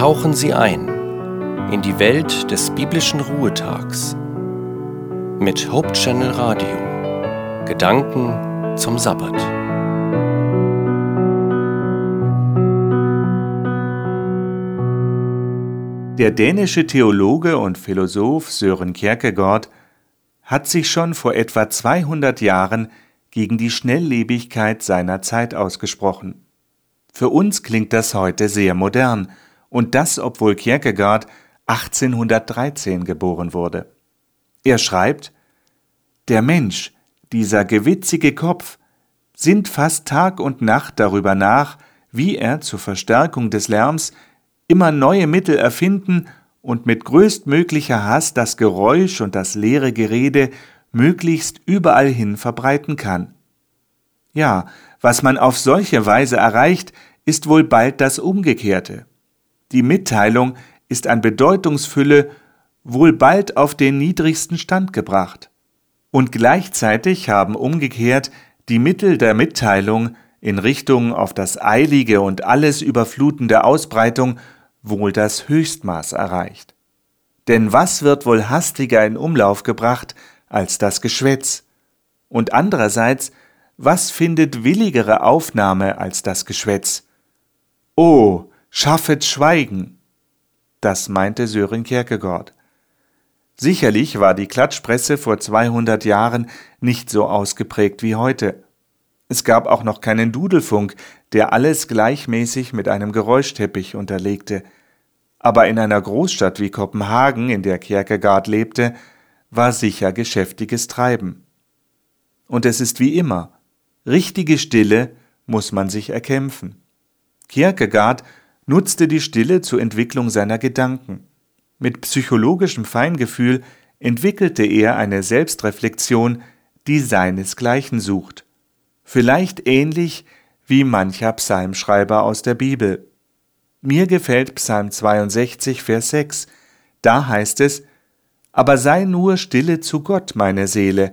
Tauchen Sie ein in die Welt des biblischen Ruhetags mit Hope Channel Radio. Gedanken zum Sabbat. Der dänische Theologe und Philosoph Søren Kierkegaard hat sich schon vor etwa 200 Jahren gegen die Schnelllebigkeit seiner Zeit ausgesprochen. Für uns klingt das heute sehr modern, und das obwohl Kierkegaard 1813 geboren wurde. Er schreibt, Der Mensch, dieser gewitzige Kopf, sinnt fast Tag und Nacht darüber nach, wie er zur Verstärkung des Lärms immer neue Mittel erfinden und mit größtmöglicher Hass das Geräusch und das leere Gerede möglichst überall hin verbreiten kann. Ja, was man auf solche Weise erreicht, ist wohl bald das Umgekehrte. Die Mitteilung ist an Bedeutungsfülle wohl bald auf den niedrigsten Stand gebracht. Und gleichzeitig haben umgekehrt die Mittel der Mitteilung in Richtung auf das eilige und alles überflutende Ausbreitung wohl das Höchstmaß erreicht. Denn was wird wohl hastiger in Umlauf gebracht als das Geschwätz? Und andererseits, was findet willigere Aufnahme als das Geschwätz? Oh, schaffet Schweigen! Das meinte Sören Kierkegaard. Sicherlich war die Klatschpresse vor 200 Jahren nicht so ausgeprägt wie heute. Es gab auch noch keinen Dudelfunk, der alles gleichmäßig mit einem Geräuschteppich unterlegte. Aber in einer Großstadt wie Kopenhagen, in der Kierkegaard lebte, war sicher geschäftiges Treiben. Und es ist wie immer, richtige Stille muss man sich erkämpfen. Kierkegaard nutzte die Stille zur Entwicklung seiner Gedanken. Mit psychologischem Feingefühl entwickelte er eine Selbstreflexion, die seinesgleichen sucht. Vielleicht ähnlich wie mancher Psalmschreiber aus der Bibel. Mir gefällt Psalm 62, Vers 6. Da heißt es, Aber sei nur stille zu Gott, meine Seele,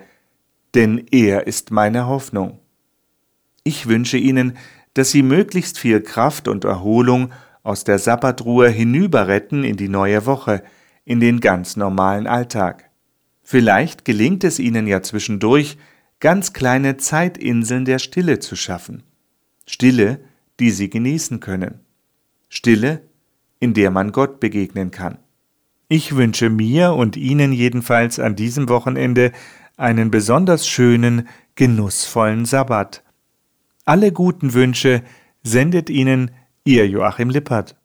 denn er ist meine Hoffnung. Ich wünsche Ihnen, dass Sie möglichst viel Kraft und Erholung aus der Sabbatruhe hinüberretten in die neue Woche, in den ganz normalen Alltag. Vielleicht gelingt es Ihnen ja zwischendurch, ganz kleine Zeitinseln der Stille zu schaffen. Stille, die Sie genießen können. Stille, in der man Gott begegnen kann. Ich wünsche mir und Ihnen jedenfalls an diesem Wochenende einen besonders schönen, genussvollen Sabbat. Alle guten Wünsche sendet Ihnen Ihr Joachim Lippert.